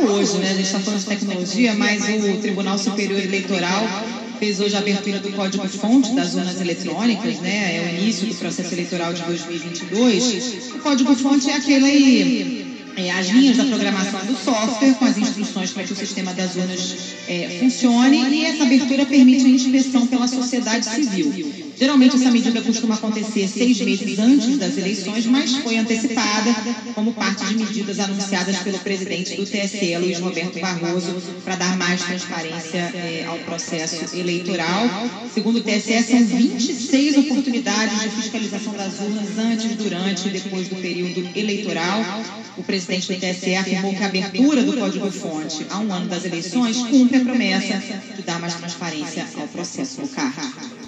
hoje, né? A gente está falando de tecnologia, mas o Tribunal Superior Eleitoral fez hoje a abertura do código-fonte das urnas eletrônicas, né? É o início do processo eleitoral de 2022. O código-fonte é aquele é, as linhas da programação do software com as instruções para que o sistema das urnas é, funcione e essa abertura permite a inspeção pela sociedade civil. Geralmente essa medida costuma acontecer seis meses antes das eleições, mas foi antecipada como parte de medidas anunciadas pelo presidente do TSE, Luiz Roberto Barroso, para dar mais transparência é, ao processo eleitoral. Segundo o TSE, são 26 oportunidades de fiscalização das urnas antes, durante e depois do período eleitoral. O presidente do TSE afirmou que a abertura do código-fonte a um ano das eleições cumpre a promessa de dar mais transparência ao processo local.